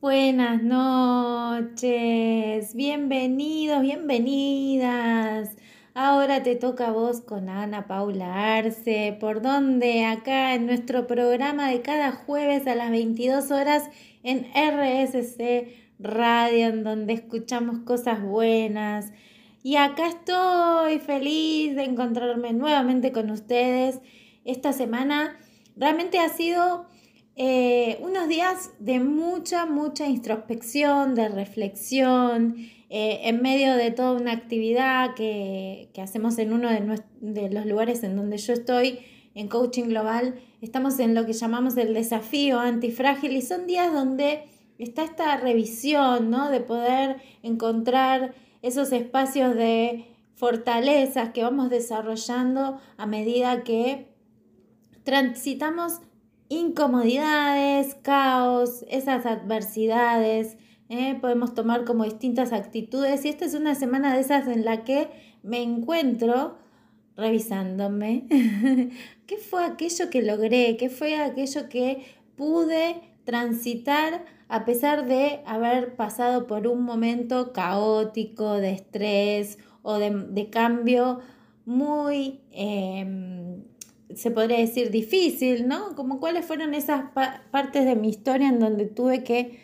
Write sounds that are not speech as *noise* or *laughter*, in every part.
Buenas noches, bienvenidos, bienvenidas. Ahora te toca a vos con Ana Paula Arce, por donde acá en nuestro programa de cada jueves a las 22 horas en RSC Radio, en donde escuchamos cosas buenas. Y acá estoy feliz de encontrarme nuevamente con ustedes. Esta semana realmente ha sido eh, unos días de mucha, mucha introspección, de reflexión, eh, en medio de toda una actividad que, hacemos en uno de, de, los lugares en donde yo estoy, en Coaching Global, estamos en lo que llamamos el desafío antifrágil y son días donde está esta revisión, ¿no? De poder encontrar esos espacios de fortalezas que vamos desarrollando a medida que transitamos incomodidades, caos, esas adversidades. ¿eh? Podemos tomar como distintas actitudes y esta es una semana de esas en la que me encuentro revisándome. *laughs* ¿Qué fue aquello que logré? ¿Qué fue aquello que pude transitar a pesar de haber pasado por un momento caótico, de estrés o de, cambio muy... Em, se podría decir, difícil, ¿no? Como cuáles fueron esas partes de mi historia en donde tuve que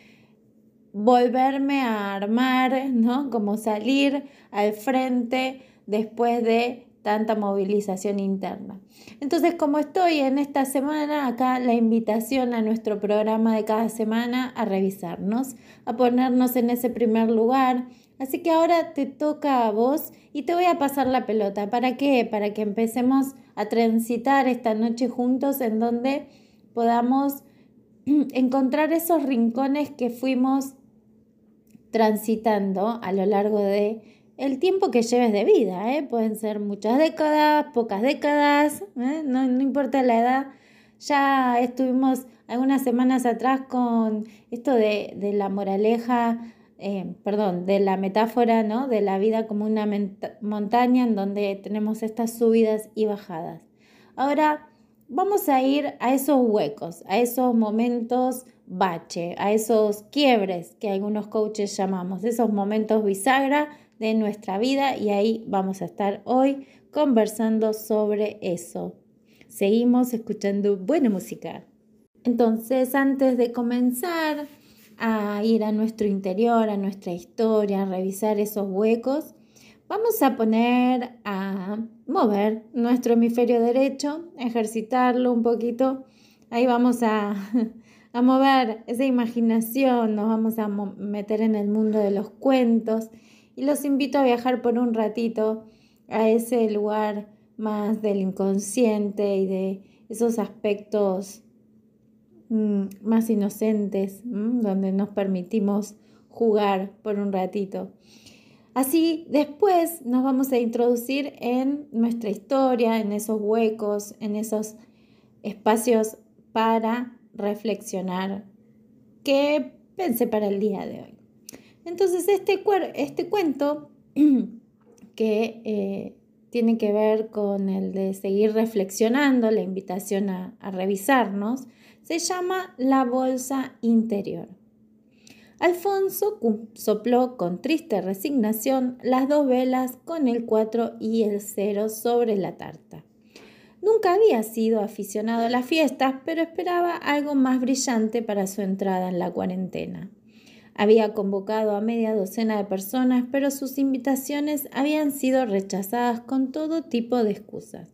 volverme a armar, ¿no? Como salir al frente después de tanta movilización interna. Entonces, como estoy en esta semana, acá la invitación a nuestro programa de cada semana a revisarnos, a ponernos en ese primer lugar. Así que ahora te toca a vos y te voy a pasar la pelota. ¿Para qué? Para que empecemos a transitar esta noche juntos en donde podamos *clears throat* encontrar esos rincones que fuimos transitando a lo largo de el tiempo que lleves de vida. ¿eh? Pueden ser muchas décadas, pocas décadas, ¿eh? no, importa la edad. Ya estuvimos algunas semanas atrás con esto de, de la moraleja eh, perdón, de la metáfora, ¿no? De la vida como una montaña en donde tenemos estas subidas y bajadas. Ahora vamos a ir a esos huecos, a esos momentos bache, a esos quiebres que algunos coaches llamamos, esos momentos bisagra de nuestra vida y ahí vamos a estar hoy conversando sobre eso. Seguimos escuchando buena música. Entonces, antes de comenzar, a ir a nuestro interior, a nuestra historia, a revisar esos huecos, vamos a poner a mover nuestro hemisferio derecho, ejercitarlo un poquito. Ahí vamos a, *laughs* a mover esa imaginación, nos vamos a meter en el mundo de los cuentos y los invito a viajar por un ratito a ese lugar más del inconsciente y de esos aspectos más inocentes, mm, donde nos permitimos jugar por un ratito. Así, después nos vamos a introducir en nuestra historia, en esos huecos, en esos espacios para reflexionar. ¿Qué pensé para el día de hoy? Entonces, este, este cuento *clears throat* que eh, tiene que ver con el de seguir reflexionando, la invitación a revisarnos, se llama la bolsa interior. Alfonso sopló con triste resignación las dos velas con el 4 y el 0 sobre la tarta. Nunca había sido aficionado a las fiestas, pero esperaba algo más brillante para su entrada en la cuarentena. Había convocado a media docena de personas, pero sus invitaciones habían sido rechazadas con todo tipo de excusas.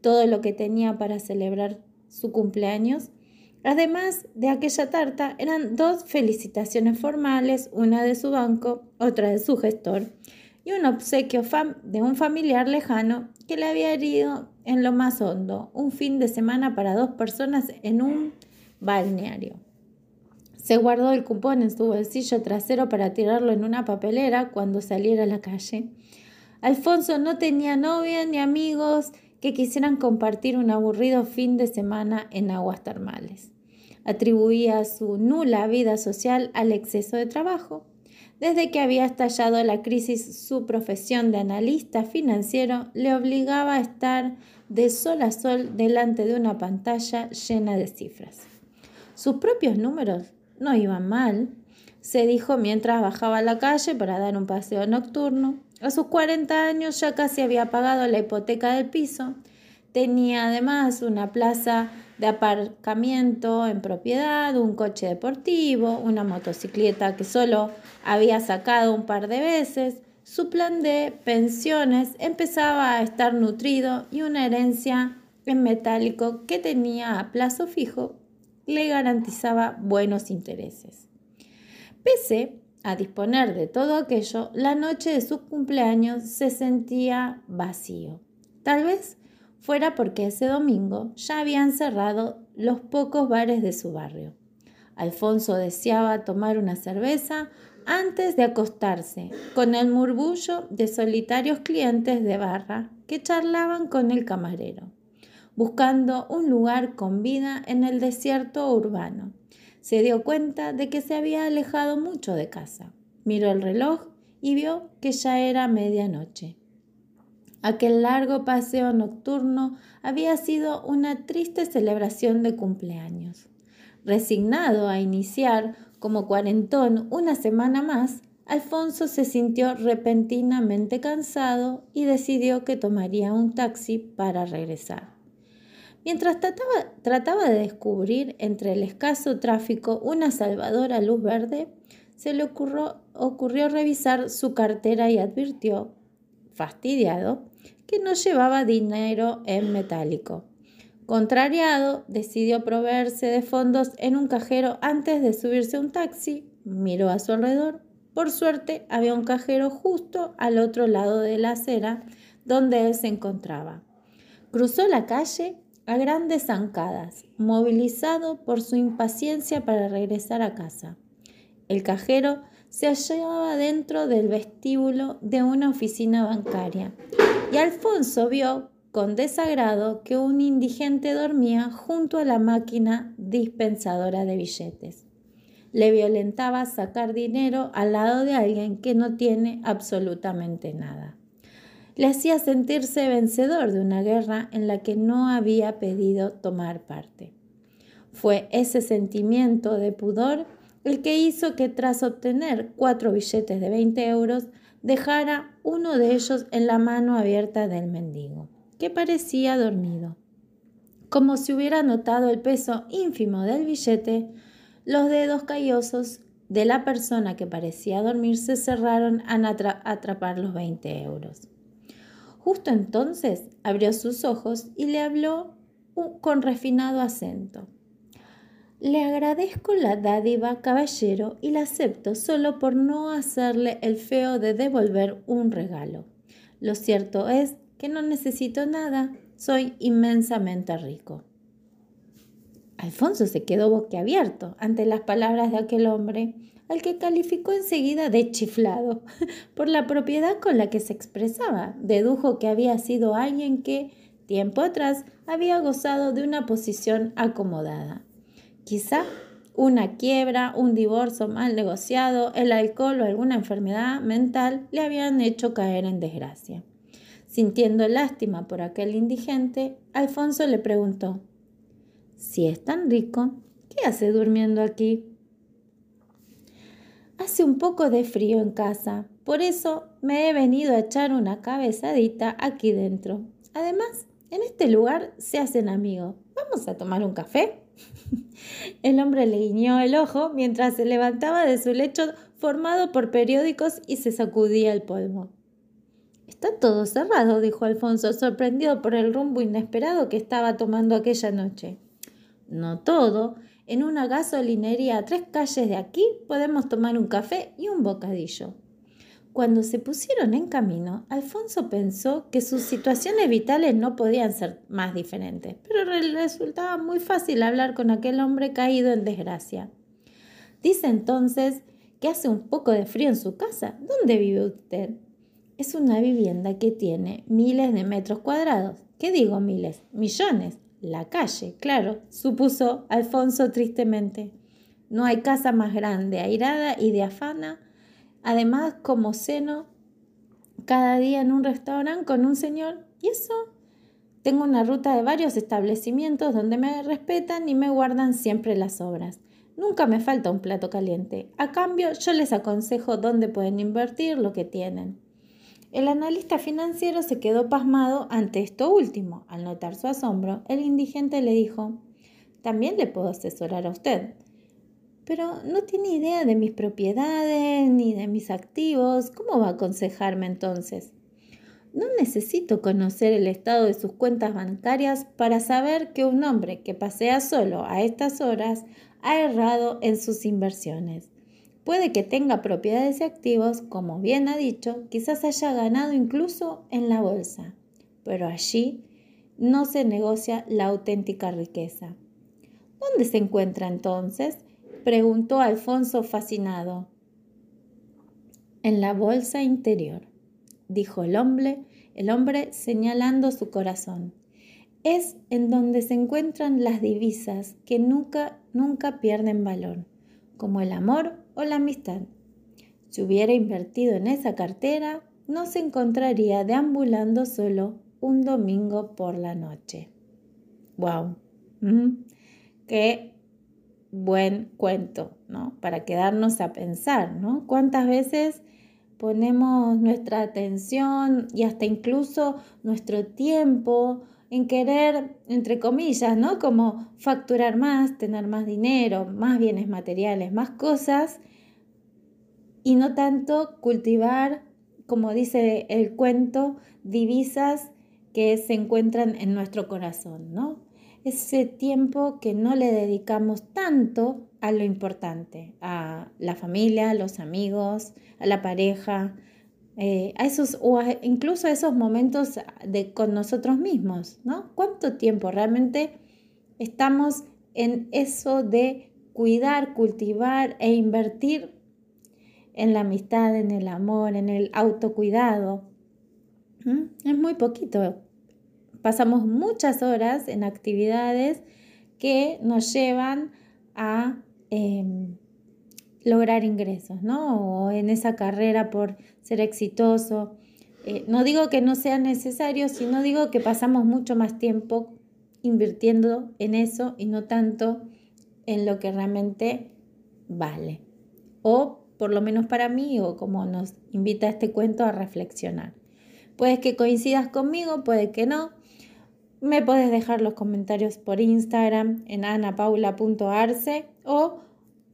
Todo lo que tenía para celebrar su cumpleaños Además de aquella tarta, eran dos felicitaciones formales, una de su banco, otra de su gestor, y un obsequio de un familiar lejano que le había herido en lo más hondo, un fin de semana para dos personas en un balneario. Se guardó el cupón en su bolsillo trasero para tirarlo en una papelera cuando saliera a la calle. Alfonso no tenía novia ni amigos que quisieran compartir un aburrido fin de semana en aguas termales atribuía su nula vida social al exceso de trabajo. Desde que había estallado la crisis, su profesión de analista financiero le obligaba a estar de sol a sol delante de una pantalla llena de cifras. Sus propios números no iban mal. se dijo mientras bajaba a la calle para dar un paseo nocturno. A sus 40 años ya casi había pagado la hipoteca del piso. Tenía además una plaza de aparcamiento en propiedad, un coche deportivo, una motocicleta que solo había sacado un par de veces. Su plan de pensiones empezaba a estar nutrido y una herencia en metálico que tenía a plazo fijo le garantizaba buenos intereses. Pese a disponer de todo aquello, la noche de su cumpleaños se sentía vacío. Tal vez fuera porque ese domingo ya habían cerrado los pocos bares de su barrio. Alfonso deseaba tomar una cerveza antes de acostarse, con el murmullo de solitarios clientes de barra que charlaban con el camarero, buscando un lugar con vida en el desierto urbano se dio cuenta de que se había alejado mucho de casa. Miró el reloj y vio que ya era medianoche. Aquel largo paseo nocturno había sido una triste celebración de cumpleaños. Resignado a iniciar como cuarentón una semana más, Alfonso se sintió repentinamente cansado y decidió que tomaría un taxi para regresar. Mientras trataba, de descubrir entre el escaso tráfico una salvadora luz verde, se le ocurrió, revisar su cartera y advirtió, fastidiado, que no llevaba dinero en metálico. Contrariado, decidió proveerse de fondos en un cajero antes de subirse a un taxi, miró a su alrededor. Por suerte, había un cajero justo al otro lado de la acera donde él se encontraba. Cruzó la calle a grandes zancadas, movilizado por su impaciencia para regresar a casa. El cajero se hallaba dentro del vestíbulo de una oficina bancaria y Alfonso vio con desagrado que un indigente dormía junto a la máquina dispensadora de billetes. Le violentaba sacar dinero al lado de alguien que no tiene absolutamente nada le hacía sentirse vencedor de una guerra en la que no había pedido tomar parte. Fue ese sentimiento de pudor el que hizo que tras obtener cuatro billetes de 20 euros dejara uno de ellos en la mano abierta del mendigo, que parecía dormido. Como si hubiera notado el peso ínfimo del billete, los dedos callosos de la persona que parecía dormir se cerraron a atrapar los 20 euros. Justo entonces abrió sus ojos y le habló con refinado acento. Le agradezco la dádiva, caballero, y la acepto solo por no hacerle el feo de devolver un regalo. Lo cierto es que no necesito nada, soy inmensamente rico. Alfonso se quedó boquiabierto ante las palabras de aquel hombre al que calificó enseguida de chiflado *laughs* por la propiedad con la que se expresaba. Dedujo que había sido alguien que, tiempo atrás, había gozado de una posición acomodada. Quizá una quiebra, un divorcio mal negociado, el alcohol o alguna enfermedad mental le habían hecho caer en desgracia. Sintiendo lástima por aquel indigente, Alfonso le preguntó, Si es tan rico, ¿qué hace durmiendo aquí? Hace un poco de frío en casa, por eso me he venido a echar una cabezadita aquí dentro. Además, en este lugar se hacen amigos. ¿Vamos a tomar un café? *laughs* el hombre le guiñó el ojo mientras se levantaba de su lecho formado por periódicos y se sacudía el polvo. Está todo cerrado, dijo Alfonso, sorprendido por el rumbo inesperado que estaba tomando aquella noche. No todo, en una gasolinería a tres calles de aquí podemos tomar un café y un bocadillo. Cuando se pusieron en camino, Alfonso pensó que sus situaciones vitales no podían ser más diferentes, pero resultaba muy fácil hablar con aquel hombre caído en desgracia. Dice entonces que hace un poco de frío en su casa. ¿Dónde vive usted? Es una vivienda que tiene miles de metros cuadrados. ¿Qué digo miles? Millones. La calle, claro, supuso Alfonso tristemente. No hay casa más grande, airada y diafana. Además, como ceno cada día en un restaurante con un señor. ¿Y eso? Tengo una ruta de varios establecimientos donde me respetan y me guardan siempre las obras. Nunca me falta un plato caliente. A cambio, yo les aconsejo dónde pueden invertir lo que tienen. El analista financiero se quedó pasmado ante esto último. Al notar su asombro, el indigente le dijo, también le puedo asesorar a usted. Pero no tiene idea de mis propiedades ni de mis activos. ¿Cómo va a aconsejarme entonces? No necesito conocer el estado de sus cuentas bancarias para saber que un hombre que pasea solo a estas horas ha errado en sus inversiones. Puede que tenga propiedades y activos, como bien ha dicho, quizás haya ganado incluso en la bolsa, pero allí no se negocia la auténtica riqueza. ¿Dónde se encuentra entonces? Preguntó Alfonso fascinado. En la bolsa interior, dijo el hombre, el hombre señalando su corazón es en donde se encuentran las divisas que nunca, nunca pierden valor, como el amor o la amistad. Si hubiera invertido en esa cartera, no se encontraría deambulando solo un domingo por la noche. ¡Wow! ¡Qué buen cuento, ¿no? Para quedarnos a pensar, ¿no? ¿Cuántas veces ponemos nuestra atención y hasta incluso nuestro tiempo en querer, entre comillas, ¿no? Como facturar más, tener más dinero, más bienes materiales, más cosas, y no tanto cultivar, como dice el cuento, divisas que se encuentran en nuestro corazón, ¿no? Ese tiempo que no le dedicamos tanto a lo importante, a la familia, a los amigos, a la pareja, eh, a esos, o incluso a esos momentos de, con nosotros mismos, ¿no? ¿Cuánto tiempo realmente estamos en eso de cuidar, cultivar e invertir en la amistad, en el amor, en el autocuidado? Es muy poquito. Pasamos muchas horas en actividades que nos llevan a... Em, lograr ingresos, ¿no? O en esa carrera por ser exitoso. Eh, no digo que no sea necesario, sino digo que pasamos mucho más tiempo invirtiendo en eso y no tanto en lo que realmente vale. O por lo menos para mí, o como nos invita este cuento a reflexionar. Puedes que coincidas conmigo, puede que no. Me puedes dejar los comentarios por Instagram en anapaula.arce o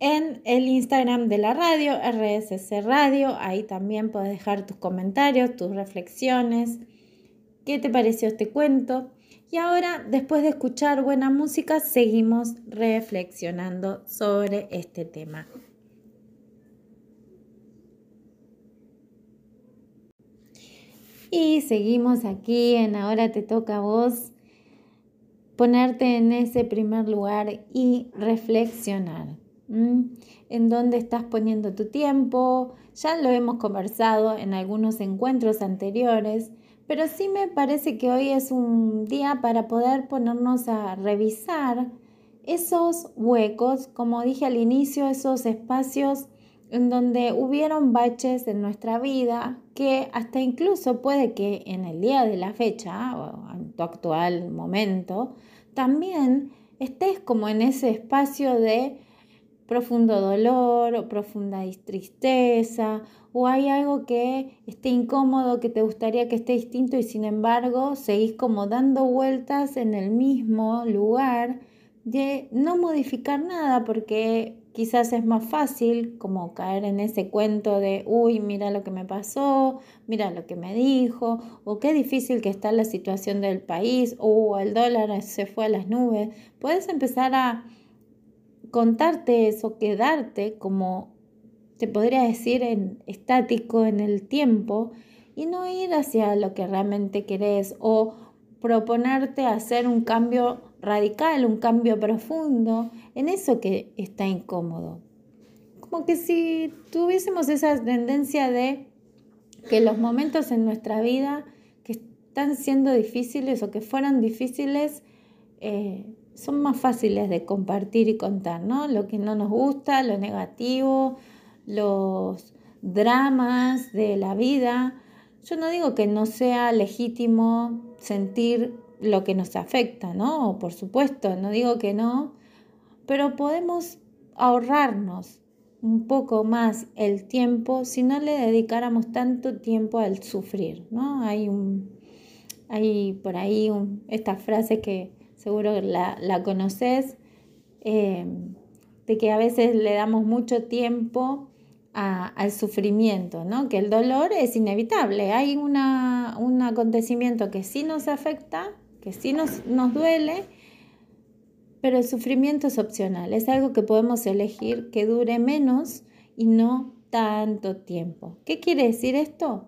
en el Instagram de la radio, RSC Radio. Ahí también puedes dejar tus comentarios, tus reflexiones. ¿Qué te pareció este cuento? Y ahora, después de escuchar buena música, seguimos reflexionando sobre este tema. Y seguimos aquí en Ahora te toca a vos ponerte en ese primer lugar y reflexionar. En dónde estás poniendo tu tiempo. Ya lo hemos conversado en algunos encuentros anteriores, pero sí me parece que hoy es un día para poder ponernos a revisar esos huecos, como dije al inicio, esos espacios en donde hubieron baches en nuestra vida que hasta incluso puede que en el día de la fecha o en tu actual momento también estés como en ese espacio de profundo dolor o profunda tristeza o hay algo que esté incómodo, que te gustaría que esté distinto y sin embargo seguís como dando vueltas en el mismo lugar de no modificar nada porque quizás es más fácil como caer en ese cuento de, uy, mira lo que me pasó, mira lo que me dijo, o qué difícil que está la situación del país, o el dólar se fue a las nubes. Puedes empezar a contarte eso, quedarte como te podría decir en estático en el tiempo y no ir hacia lo que realmente querés o proponerte hacer un cambio radical, un cambio profundo en eso que está incómodo. Como que si tuviésemos esa tendencia de que los momentos en nuestra vida que están siendo difíciles o que fueran difíciles, eh, son más fáciles de compartir y contar, ¿no? Lo que no nos gusta, lo negativo, los dramas de la vida. Yo no digo que no sea legítimo sentir lo que nos afecta, ¿no? Por supuesto, no digo que no, pero podemos ahorrarnos un poco más el tiempo si no le dedicáramos tanto tiempo al sufrir, ¿no? Hay, un, hay por ahí esta frase que seguro la, la conoces, eh, de que a veces le damos mucho tiempo al sufrimiento, ¿no? Que el dolor es inevitable. Hay una, un acontecimiento que sí nos afecta, que sí nos, nos duele, pero el sufrimiento es opcional. Es algo que podemos elegir que dure menos y no tanto tiempo. ¿Qué quiere decir esto?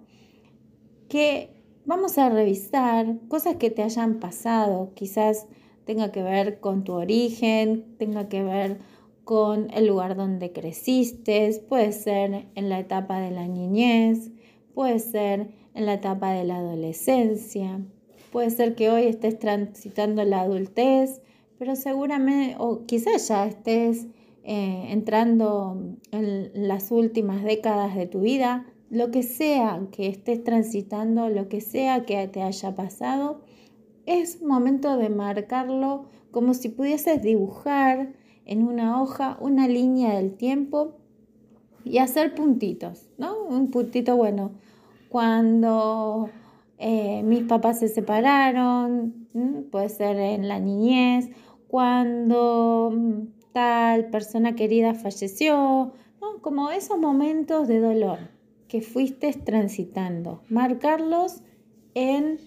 Que vamos a revisar cosas que te hayan pasado, quizás tenga que ver con tu origen, tenga que ver con el lugar donde creciste, puede ser en la etapa de la niñez, puede ser en la etapa de la adolescencia, puede ser que hoy estés transitando la adultez, pero seguramente, o quizás ya estés eh, entrando en las últimas décadas de tu vida, lo que sea que estés transitando, lo que sea que te haya pasado, es momento de marcarlo como si pudieses dibujar en una hoja una línea del tiempo y hacer puntitos, ¿no? Un puntito, bueno, cuando eh, mis papás se separaron, puede ser en la niñez, cuando mm, tal persona querida falleció, ¿no? como esos momentos de dolor que fuiste transitando, marcarlos en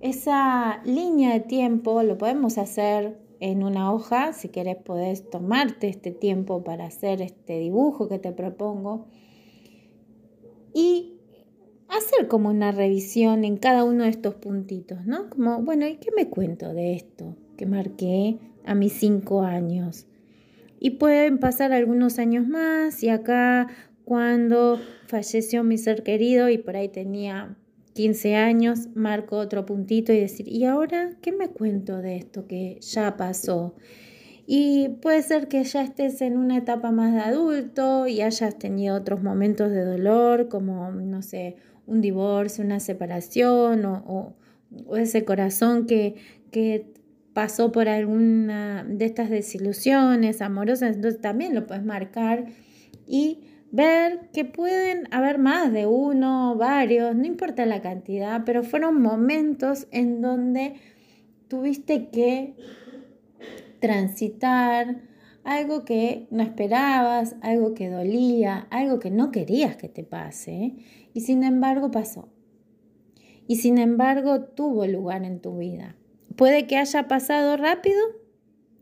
esa línea de tiempo, lo podemos hacer en una hoja, si quieres podés tomarte este tiempo para hacer este dibujo que te propongo y hacer como una revisión en cada uno de estos puntitos, ¿no? Como, bueno, ¿y qué me cuento de esto que marqué a mis cinco años? Y pueden pasar algunos años más y acá cuando falleció mi ser querido y por ahí tenía 15 años, marco otro puntito y decir, ¿y ahora qué me cuento de esto que ya pasó? Y puede ser que ya estés en una etapa más de adulto y hayas tenido otros momentos de dolor, como, no sé, un divorcio, una separación o, ese corazón que, que pasó por alguna de estas desilusiones amorosas, entonces también lo puedes marcar y ver que pueden haber más de uno, varios, no importa la cantidad, pero fueron momentos en donde tuviste que transitar algo que no esperabas, algo que dolía, algo que no querías que te pase, y sin embargo pasó. Y sin embargo tuvo lugar en tu vida. Puede que haya pasado rápido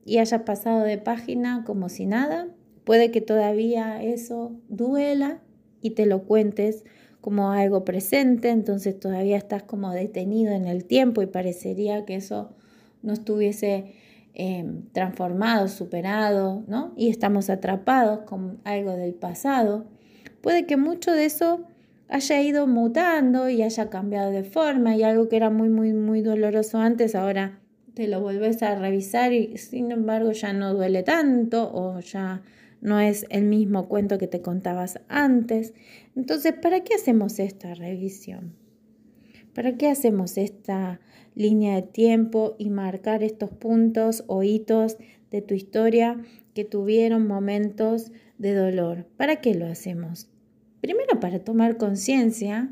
y haya pasado de página como si nada, Puede que todavía eso duela y te lo cuentes como algo presente, entonces todavía estás como detenido en el tiempo y parecería que eso no estuviese em, transformado, superado, ¿no? Y estamos atrapados con algo del pasado. Puede que mucho de eso haya ido mutando y haya cambiado de forma y algo que era muy, muy, muy doloroso antes, ahora te lo vuelves a revisar y sin embargo ya no duele tanto o ya no es el mismo cuento que te contabas antes. Entonces, ¿para qué hacemos esta revisión? ¿Para qué hacemos esta línea de tiempo y marcar estos puntos o hitos de tu historia que tuvieron momentos de dolor? ¿Para qué lo hacemos? Primero para tomar conciencia,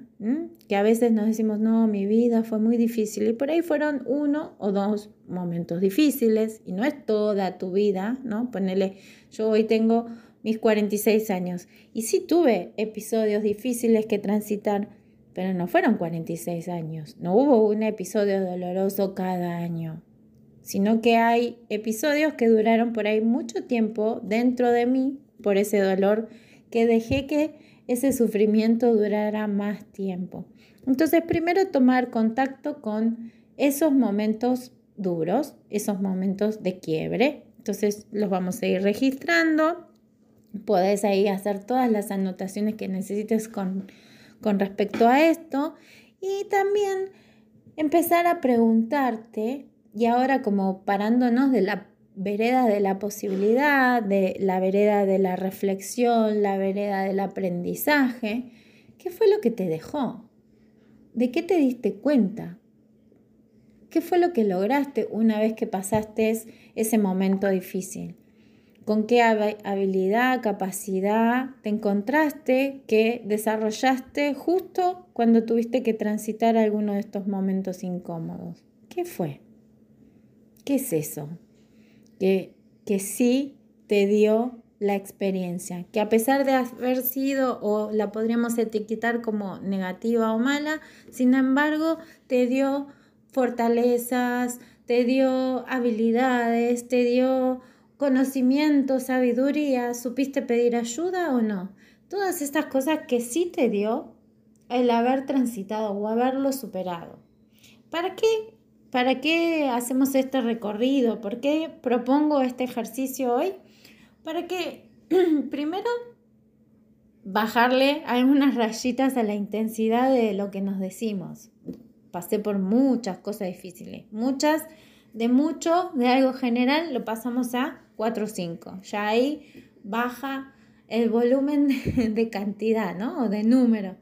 que a veces nos decimos, no, mi vida fue muy difícil y por ahí fueron uno o dos momentos difíciles y no es toda tu vida, ¿no? Ponele, yo hoy tengo mis 46 años y sí tuve episodios difíciles que transitar, pero no fueron 46 años, no hubo un episodio doloroso cada año, sino que hay episodios que duraron por ahí mucho tiempo dentro de mí por ese dolor que dejé que ese sufrimiento durará más tiempo. Entonces, primero tomar contacto con esos momentos duros, esos momentos de quiebre. Entonces, los vamos a ir registrando. Puedes ahí hacer todas las anotaciones que necesites con, con respecto a esto. Y también empezar a preguntarte, y ahora como parándonos de la vereda de la posibilidad, de la vereda de la reflexión, la vereda del aprendizaje. ¿Qué fue lo que te dejó? ¿De qué te diste cuenta? ¿Qué fue lo que lograste una vez que pasaste ese momento difícil? con qué habilidad, capacidad te encontraste que desarrollaste justo cuando tuviste que transitar alguno de estos momentos incómodos. ¿Qué fue? ¿Qué es eso? Que, que sí te dio la experiencia, que a pesar de haber sido o la podríamos etiquetar como negativa o mala, sin embargo te dio fortalezas, te dio habilidades, te dio conocimiento, sabiduría, supiste pedir ayuda o no. Todas estas cosas que sí te dio el haber transitado o haberlo superado. ¿Para qué? ¿Para qué hacemos este recorrido? ¿Por qué propongo este ejercicio hoy? Para que *clears throat* primero bajarle algunas rayitas a la intensidad de lo que nos decimos. Pasé por muchas cosas difíciles, muchas de mucho, de algo general, lo pasamos a 4 o 5. Ya ahí baja el volumen *laughs* de, cantidad, ¿no? O de número.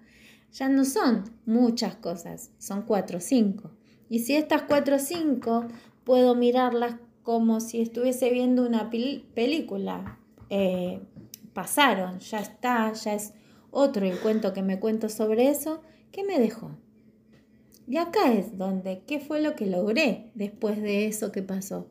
Ya no son muchas cosas, son 4 o 5. Y si estas 4 o 5 puedo mirarlas como si estuviese viendo una película, eh, pasaron, ya está, ya es otro el cuento que me cuento sobre eso, ¿qué me dejó? Y acá es donde, ¿qué fue lo que logré después de eso que pasó?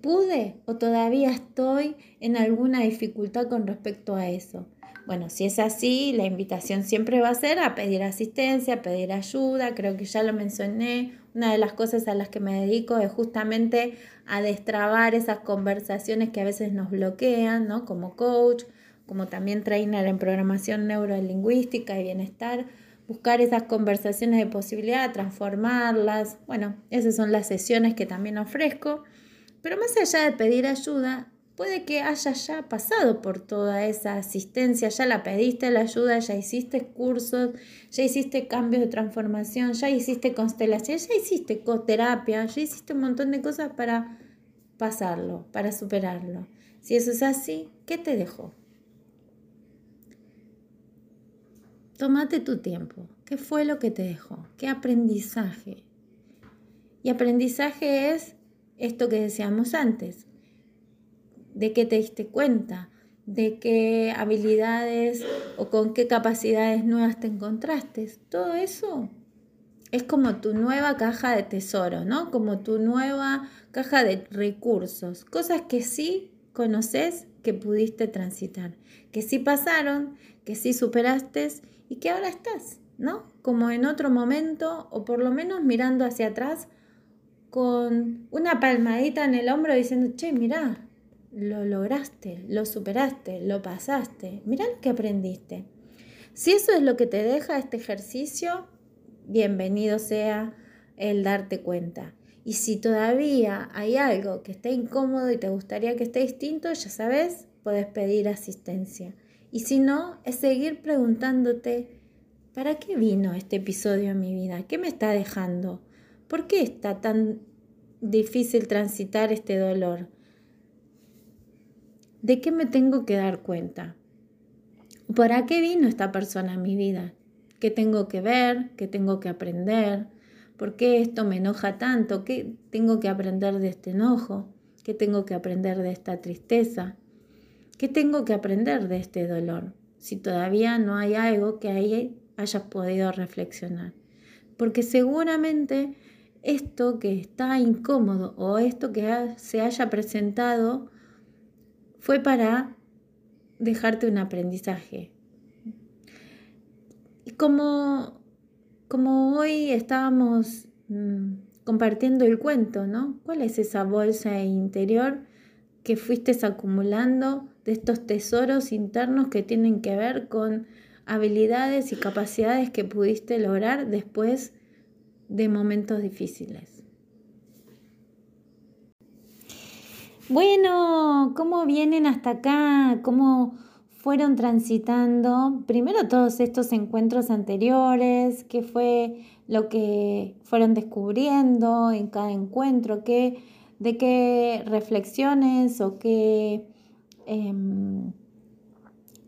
¿Pude o todavía estoy en alguna dificultad con respecto a eso? Bueno, si es así, la invitación siempre va a ser a pedir asistencia, a pedir ayuda. Creo que ya lo mencioné. Una de las cosas a las que me dedico es justamente a destrabar esas conversaciones que a veces nos bloquean, ¿no? Como coach, como también trainer en programación neurolingüística y bienestar buscar esas conversaciones de posibilidad, transformarlas. Bueno, esas son las sesiones que también ofrezco. Pero más allá de pedir ayuda, puede que haya ya pasado por toda esa asistencia, ya la pediste la ayuda, ya hiciste cursos, ya hiciste cambios de transformación, ya hiciste constelación, ya hiciste terapia, ya hiciste un montón de cosas para pasarlo, para superarlo. Si eso es así, ¿qué te dejó? Tómate tu tiempo. ¿Qué fue lo que te dejó? ¿Qué aprendizaje? Y aprendizaje es esto que decíamos antes. ¿De qué te diste cuenta? ¿De qué habilidades o con qué capacidades nuevas te encontraste? Todo eso es como tu nueva caja de tesoro, ¿no? Como tu nueva caja de recursos. Cosas que sí conoces que pudiste transitar, que sí pasaron, que sí superaste y que ahora estás, ¿no? Como en otro momento o por lo menos mirando hacia atrás con una palmadita en el hombro diciendo, che, mirá, lo lograste, lo superaste, lo pasaste, mirá lo que aprendiste. Si eso es lo que te deja este ejercicio, bienvenido sea el darte cuenta. Y si todavía hay algo que esté incómodo y te gustaría que esté distinto, ya sabes, puedes pedir asistencia. Y si no, es seguir preguntándote, ¿para qué vino este episodio en mi vida? ¿Qué me está dejando? ¿Por qué está tan difícil transitar este dolor? ¿De qué me tengo que dar cuenta? ¿Para qué vino esta persona en mi vida? ¿Qué tengo que ver? ¿Qué tengo que aprender? ¿Por qué esto me enoja tanto? ¿Qué tengo que aprender de este enojo? ¿Qué tengo que aprender de esta tristeza? ¿Qué tengo que aprender de este dolor? Si todavía no hay algo que ahí hayas podido reflexionar. Porque seguramente esto que está incómodo o esto que se haya presentado fue para dejarte un aprendizaje. Y como, como hoy estábamos mm, compartiendo el cuento, ¿no? ¿Cuál es esa bolsa interior que fuiste acumulando de estos tesoros internos que tienen que ver con habilidades y capacidades que pudiste lograr después de momentos difíciles. Bueno, ¿cómo vienen hasta acá? ¿Cómo fueron transitando primero todos estos encuentros anteriores? ¿Qué fue lo que fueron descubriendo en cada encuentro? ¿Qué, ¿De qué reflexiones o qué Em,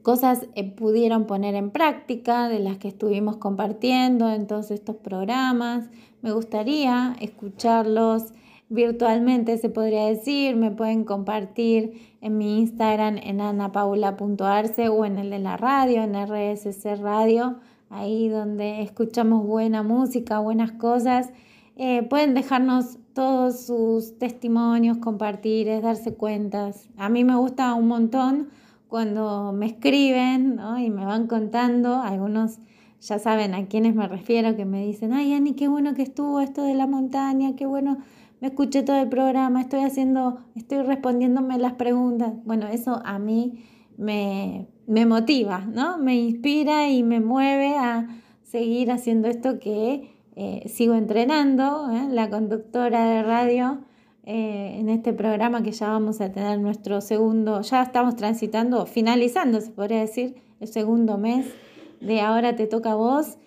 cosas eh, pudieron poner en práctica de las que estuvimos compartiendo en todos estos programas. Me gustaría escucharlos virtualmente, se podría decir. Me pueden compartir en mi Instagram en anapaula.arce o en el de la radio, en RSC Radio, ahí donde escuchamos buena música, buenas cosas. Eh, pueden dejarnos todos sus testimonios, compartir, darse cuentas. A mí me gusta un montón cuando me escriben y me van contando, algunos ya saben a quiénes me refiero, que me dicen, ay Ani, qué bueno que estuvo esto de la montaña, qué bueno, me escuché todo el programa, estoy haciendo, estoy respondiéndome las preguntas. Bueno, eso a mí me, me motiva, ¿no? Me inspira y me mueve a seguir haciendo esto que eh, sigo entrenando. ¿eh? La conductora de radio eh, en este programa que ya vamos a tener nuestro segundo, ya estamos transitando, finalizando, se podría decir, el segundo mes de Ahora te toca a vos.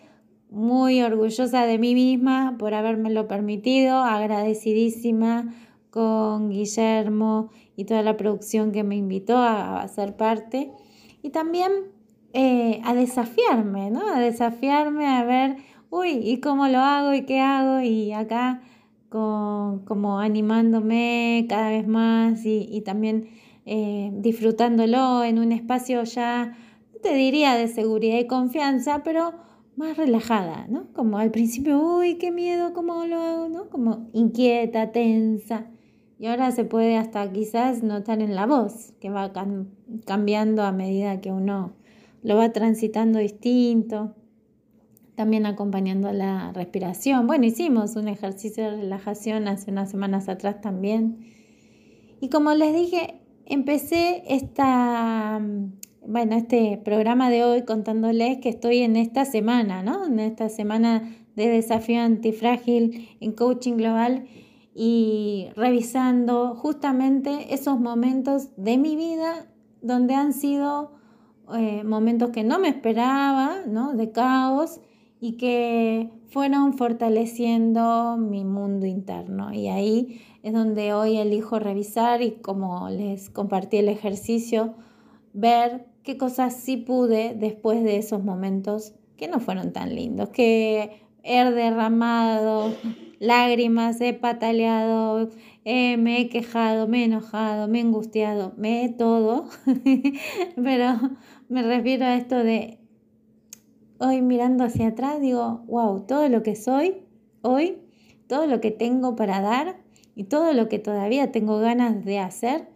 Muy orgullosa de mí misma por habérmelo permitido, agradecidísima con Guillermo y toda la producción que me invitó a, ser parte. Y también eh, a desafiarme, ¿no? A desafiarme a ver, uy, ¿y cómo lo hago? ¿Y qué hago? Y acá como animándome cada vez más y, también eh, disfrutándolo en un espacio ya, te diría de seguridad y confianza, pero más relajada, ¿no? Como al principio, uy, qué miedo, ¿cómo lo hago? ¿no? Como inquieta, tensa. Y ahora se puede hasta quizás notar en la voz, que va cambiando a medida que uno lo va transitando distinto también acompañando la respiración. Bueno, hicimos un ejercicio de relajación hace unas semanas atrás también. Y como les dije, empecé esta, bueno, este programa de hoy contándoles que estoy en esta semana, ¿no? En esta semana de desafío antifrágil en coaching global y revisando justamente esos momentos de mi vida donde han sido eh, momentos que no me esperaba, ¿no? De caos y que fueron fortaleciendo mi mundo interno. Y ahí es donde hoy elijo revisar y como les compartí el ejercicio, ver qué cosas sí pude después de esos momentos que no fueron tan lindos, que he derramado lágrimas, he pataleado, eh, me he quejado, me he enojado, me he angustiado, me he todo, *laughs* pero me refiero a esto de hoy mirando hacia atrás digo, wow, todo lo que soy hoy, todo lo que tengo para dar y todo lo que todavía tengo ganas de hacer,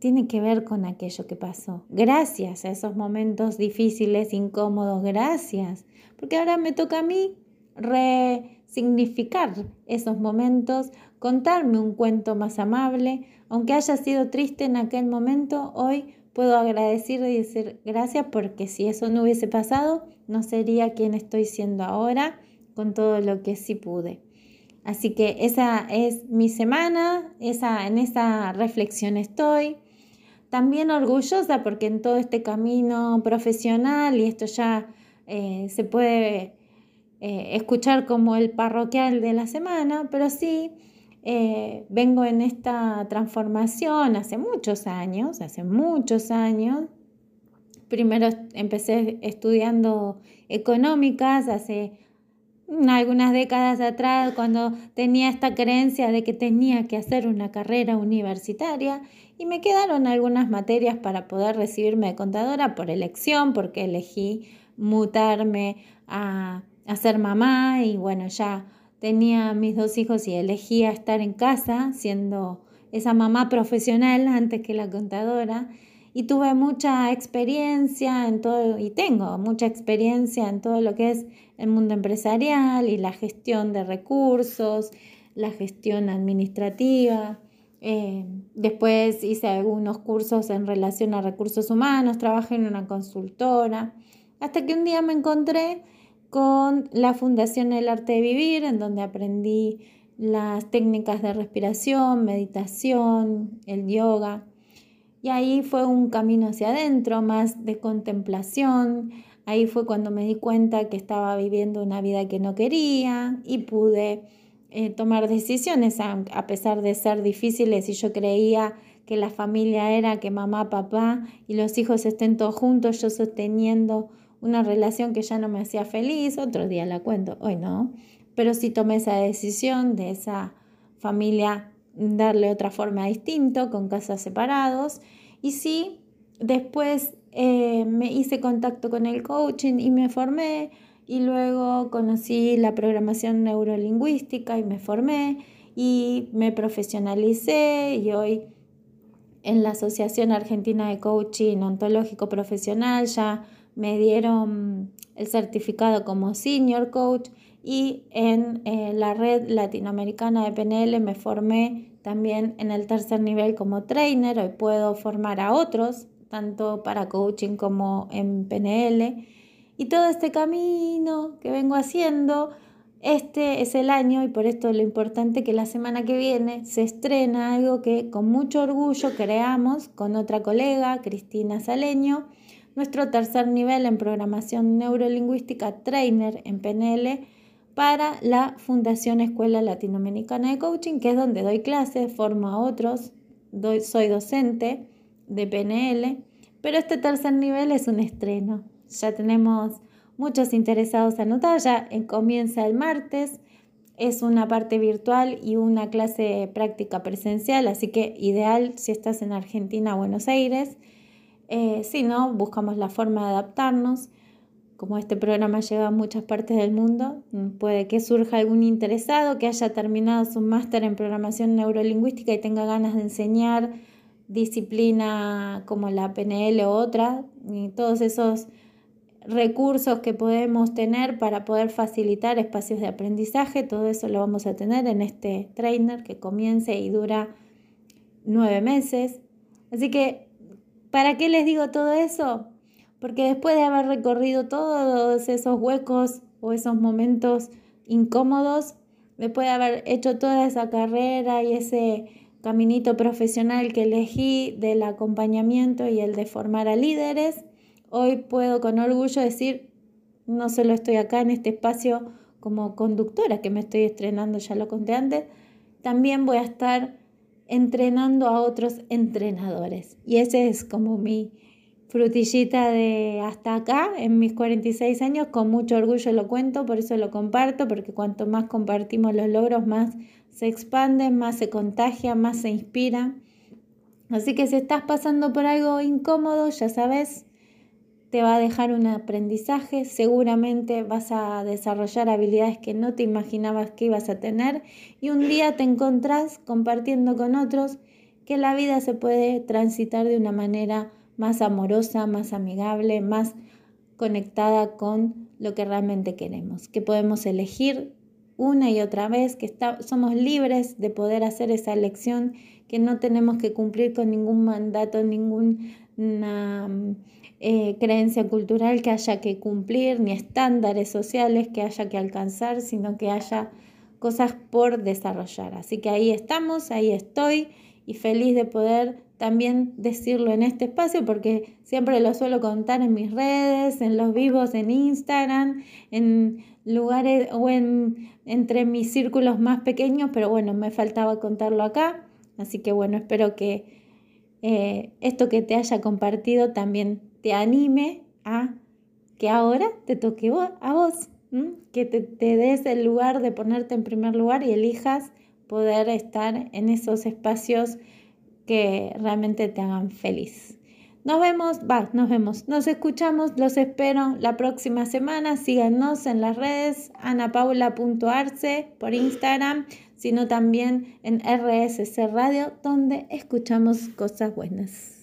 tiene que ver con aquello que pasó. Gracias a esos momentos difíciles, incómodos, gracias. Porque ahora me toca a mí resignificar esos momentos, contarme un cuento más amable. Aunque haya sido triste en aquel momento, hoy puedo agradecer y decir gracias porque si eso no hubiese pasado, no sería quien estoy siendo ahora con todo lo que sí pude. Así que esa es mi semana, esa, en esa reflexión estoy. También orgullosa porque en todo este camino profesional, y esto ya eh, se puede eh, escuchar como el parroquial de la semana, pero sí eh, vengo en esta transformación hace muchos años, hace muchos años. Primero empecé estudiando económicas hace algunas décadas atrás, cuando tenía esta creencia de que tenía que hacer una carrera universitaria y me quedaron algunas materias para poder recibirme de contadora por elección, porque elegí mutarme a, a ser mamá y bueno, ya tenía mis dos hijos y elegía estar en casa siendo esa mamá profesional antes que la contadora y tuve mucha experiencia en todo y tengo mucha experiencia en todo lo que es el mundo empresarial y la gestión de recursos, la gestión administrativa. Eh, después hice algunos cursos en relación a recursos humanos, trabajé en una consultora, hasta que un día me encontré con la Fundación El Arte de Vivir, en donde aprendí las técnicas de respiración, meditación, el yoga. Y ahí fue un camino hacia adentro, más de contemplación. Ahí fue cuando me di cuenta que estaba viviendo una vida que no quería y pude eh, tomar decisiones a pesar de ser difíciles y yo creía que la familia era que mamá, papá y los hijos estén todos juntos, yo sosteniendo una relación que ya no me hacía feliz, otro día la cuento, hoy no, pero sí tomé esa decisión de esa familia darle otra forma distinto, con casas separados. Y sí, después eh, me hice contacto con el coaching y me formé. Y luego conocí la programación neurolingüística y me formé. Y me profesionalicé. Y hoy en la Asociación Argentina de Coaching Ontológico Profesional ya me dieron el certificado como senior coach y en eh, la red latinoamericana de PNL me formé también en el tercer nivel como trainer. Hoy puedo formar a otros, tanto para coaching como en PNL. Y todo este camino que vengo haciendo, este es el año y por esto lo importante que la semana que viene se estrena algo que con mucho orgullo creamos con otra colega, Cristina Saleño, nuestro tercer nivel en programación neurolingüística trainer en PNL para la Fundación Escuela Latinoamericana de Coaching, que es donde doy clases, formo a otros, soy docente de PNL, pero este tercer nivel es un estreno. Ya tenemos muchos interesados anotados, ya comienza el martes, es una parte virtual y una clase práctica presencial, así que ideal si estás en Argentina, Buenos Aires. Eh, si no, buscamos la forma de adaptarnos como este programa llega a muchas partes del mundo, mm, puede que surja algún interesado que haya terminado su máster en programación neurolingüística y tenga ganas de enseñar disciplina como la PNL o otra, todos esos recursos que podemos tener para poder facilitar espacios de aprendizaje, todo eso lo vamos a tener en este trainer que comience y dura nueve meses. Así que, ¿para qué les digo todo eso? Porque después de haber recorrido todos esos huecos o esos momentos incómodos, después de haber hecho toda esa carrera y ese caminito profesional que elegí del acompañamiento y el de formar a líderes, hoy puedo con orgullo decir, no solo estoy acá en este espacio como conductora, que me estoy estrenando, ya lo conté antes, también voy a estar entrenando a otros entrenadores. Y ese es como mi, frutillita de hasta acá, en mis 46 años, con mucho orgullo lo cuento, por eso lo comparto, porque cuanto más compartimos los logros, más se expanden, más se contagia, más se inspira. Así que si estás pasando por algo incómodo, ya sabes, te va a dejar un aprendizaje, seguramente vas a desarrollar habilidades que no te imaginabas que ibas a tener y un día te encontrás compartiendo con otros que la vida se puede transitar de una manera más amorosa, más amigable, más conectada con lo que realmente queremos, que podemos elegir una y otra vez, que somos libres de poder hacer esa elección, que no tenemos que cumplir con ningún mandato, ninguna eh, creencia cultural que haya que cumplir, ni estándares sociales que haya que alcanzar, sino que haya cosas por desarrollar. Así que ahí estamos, ahí estoy y feliz de poder también decirlo en este espacio porque siempre lo suelo contar en mis redes, en los vivos en Instagram, en lugares o en, entre mis círculos más pequeños, pero bueno, me faltaba contarlo acá. Así que bueno, espero que eh, esto que te haya compartido también te anime a que ahora te toque a vos, que te, te des el lugar de ponerte en primer lugar y elijas poder estar en esos espacios que realmente te hagan feliz. Nos vemos, va, nos vemos, nos escuchamos, los espero la próxima semana. Síganos en las redes anapaula.arce por Instagram, sino también en RSC Radio, donde escuchamos cosas buenas.